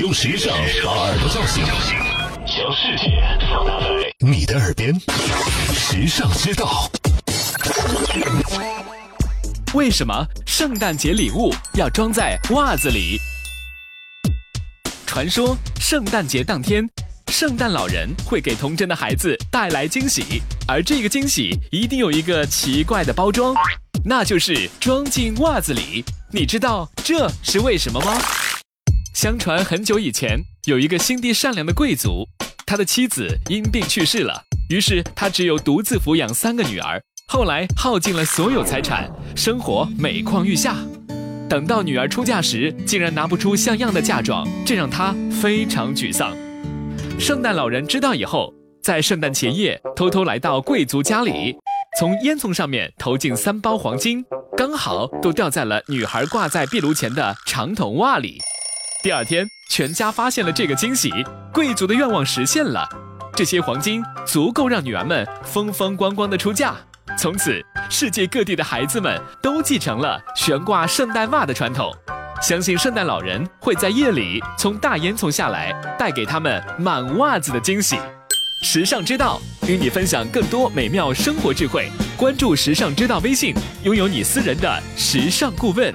用时尚把耳朵叫醒，将世界放大在你的耳边。时尚之道。为什么圣诞节礼物要装在袜子里？传说圣诞节当天，圣诞老人会给童真的孩子带来惊喜，而这个惊喜一定有一个奇怪的包装，那就是装进袜子里。你知道这是为什么吗？相传很久以前，有一个心地善良的贵族，他的妻子因病去世了，于是他只有独自抚养三个女儿。后来耗尽了所有财产，生活每况愈下。等到女儿出嫁时，竟然拿不出像样的嫁妆，这让他非常沮丧。圣诞老人知道以后，在圣诞前夜偷偷来到贵族家里，从烟囱上面投进三包黄金，刚好都掉在了女孩挂在壁炉前的长筒袜里。第二天，全家发现了这个惊喜，贵族的愿望实现了，这些黄金足够让女儿们风风光光的出嫁。从此，世界各地的孩子们都继承了悬挂圣诞袜的传统，相信圣诞老人会在夜里从大烟囱下来，带给他们满袜子的惊喜。时尚之道与你分享更多美妙生活智慧，关注时尚之道微信，拥有你私人的时尚顾问。